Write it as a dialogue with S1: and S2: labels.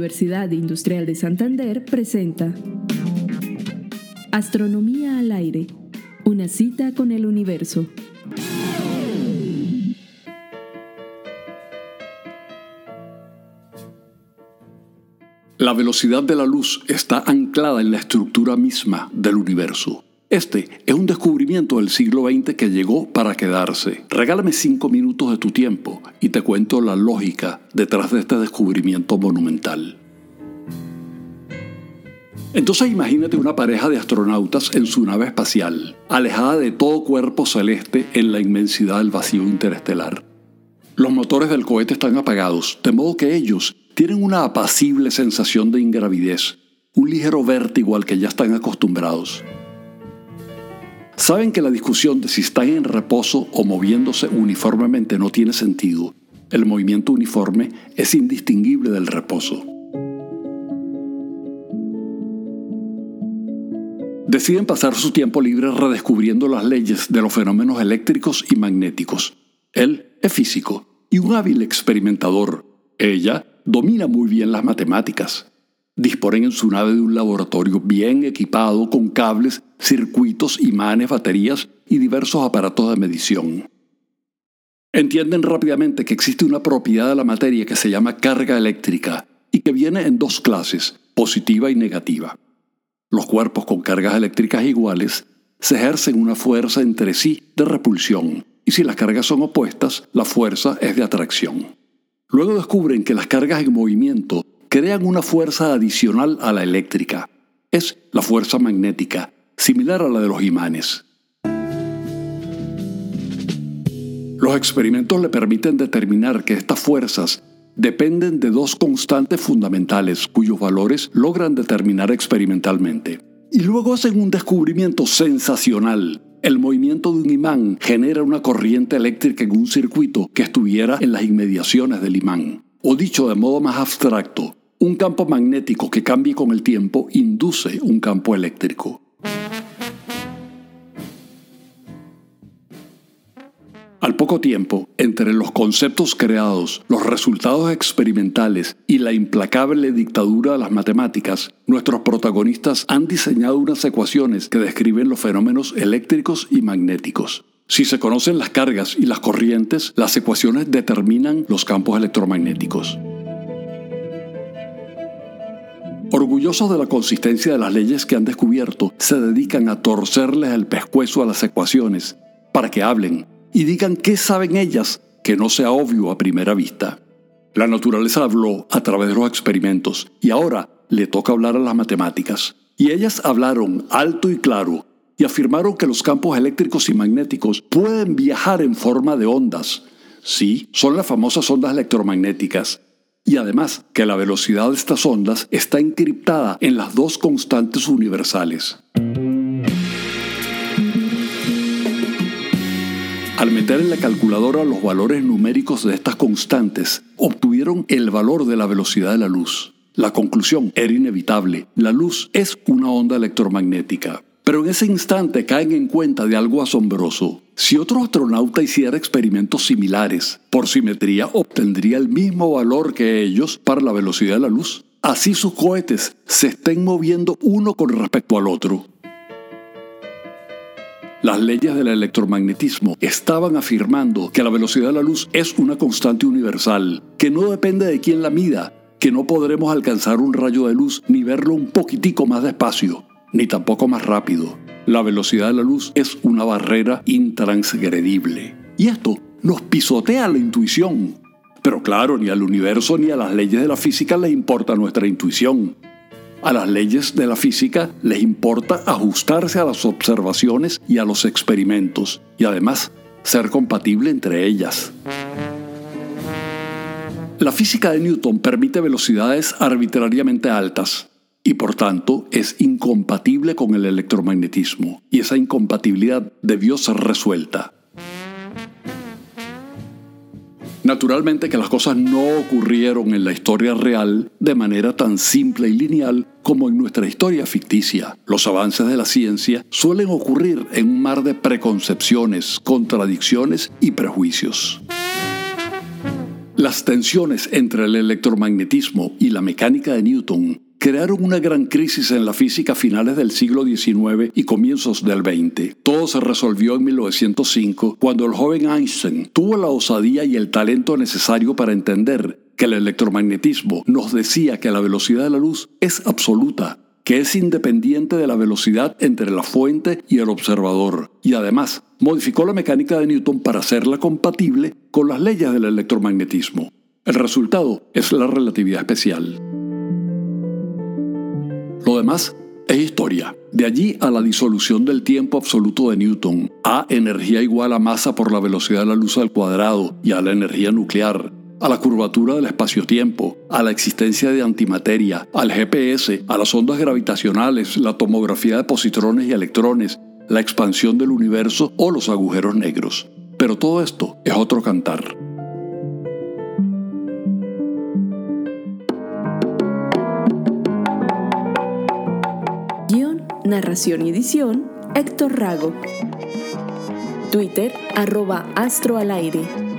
S1: Universidad Industrial de Santander presenta Astronomía al aire, una cita con el universo.
S2: La velocidad de la luz está anclada en la estructura misma del universo. Este es un descubrimiento del siglo XX que llegó para quedarse. Regálame cinco minutos de tu tiempo y te cuento la lógica detrás de este descubrimiento monumental. Entonces imagínate una pareja de astronautas en su nave espacial, alejada de todo cuerpo celeste en la inmensidad del vacío interestelar. Los motores del cohete están apagados, de modo que ellos tienen una apacible sensación de ingravidez, un ligero vértigo al que ya están acostumbrados. Saben que la discusión de si están en reposo o moviéndose uniformemente no tiene sentido. El movimiento uniforme es indistinguible del reposo. Deciden pasar su tiempo libre redescubriendo las leyes de los fenómenos eléctricos y magnéticos. Él es físico y un hábil experimentador. Ella domina muy bien las matemáticas disponen en su nave de un laboratorio bien equipado con cables, circuitos, imanes, baterías y diversos aparatos de medición. Entienden rápidamente que existe una propiedad de la materia que se llama carga eléctrica y que viene en dos clases, positiva y negativa. Los cuerpos con cargas eléctricas iguales se ejercen una fuerza entre sí de repulsión y si las cargas son opuestas, la fuerza es de atracción. Luego descubren que las cargas en movimiento crean una fuerza adicional a la eléctrica. Es la fuerza magnética, similar a la de los imanes. Los experimentos le permiten determinar que estas fuerzas dependen de dos constantes fundamentales cuyos valores logran determinar experimentalmente. Y luego hacen un descubrimiento sensacional. El movimiento de un imán genera una corriente eléctrica en un circuito que estuviera en las inmediaciones del imán. O dicho de modo más abstracto, un campo magnético que cambie con el tiempo induce un campo eléctrico. Al poco tiempo, entre los conceptos creados, los resultados experimentales y la implacable dictadura de las matemáticas, nuestros protagonistas han diseñado unas ecuaciones que describen los fenómenos eléctricos y magnéticos. Si se conocen las cargas y las corrientes, las ecuaciones determinan los campos electromagnéticos. Orgullosos de la consistencia de las leyes que han descubierto, se dedican a torcerles el pescuezo a las ecuaciones para que hablen y digan qué saben ellas que no sea obvio a primera vista. La naturaleza habló a través de los experimentos y ahora le toca hablar a las matemáticas. Y ellas hablaron alto y claro y afirmaron que los campos eléctricos y magnéticos pueden viajar en forma de ondas. Sí, son las famosas ondas electromagnéticas y además que la velocidad de estas ondas está encriptada en las dos constantes universales. Al meter en la calculadora los valores numéricos de estas constantes, obtuvieron el valor de la velocidad de la luz. La conclusión era inevitable. La luz es una onda electromagnética. Pero en ese instante caen en cuenta de algo asombroso. Si otro astronauta hiciera experimentos similares, por simetría obtendría el mismo valor que ellos para la velocidad de la luz. Así sus cohetes se estén moviendo uno con respecto al otro. Las leyes del electromagnetismo estaban afirmando que la velocidad de la luz es una constante universal, que no depende de quién la mida, que no podremos alcanzar un rayo de luz ni verlo un poquitico más despacio, ni tampoco más rápido. La velocidad de la luz es una barrera intransgredible. Y esto nos pisotea la intuición. Pero claro, ni al universo ni a las leyes de la física les importa nuestra intuición. A las leyes de la física les importa ajustarse a las observaciones y a los experimentos, y además ser compatible entre ellas. La física de Newton permite velocidades arbitrariamente altas, y por tanto es incompatible con el electromagnetismo, y esa incompatibilidad debió ser resuelta. Naturalmente que las cosas no ocurrieron en la historia real de manera tan simple y lineal como en nuestra historia ficticia. Los avances de la ciencia suelen ocurrir en un mar de preconcepciones, contradicciones y prejuicios. Las tensiones entre el electromagnetismo y la mecánica de Newton crearon una gran crisis en la física a finales del siglo XIX y comienzos del XX. Todo se resolvió en 1905 cuando el joven Einstein tuvo la osadía y el talento necesario para entender que el electromagnetismo nos decía que la velocidad de la luz es absoluta, que es independiente de la velocidad entre la fuente y el observador, y además modificó la mecánica de Newton para hacerla compatible con las leyes del electromagnetismo. El resultado es la relatividad especial. Lo demás es historia. De allí a la disolución del tiempo absoluto de Newton, a energía igual a masa por la velocidad de la luz al cuadrado y a la energía nuclear, a la curvatura del espacio-tiempo, a la existencia de antimateria, al GPS, a las ondas gravitacionales, la tomografía de positrones y electrones, la expansión del universo o los agujeros negros. Pero todo esto es otro cantar.
S1: Narración y edición, Héctor Rago. Twitter, arroba Astro al aire.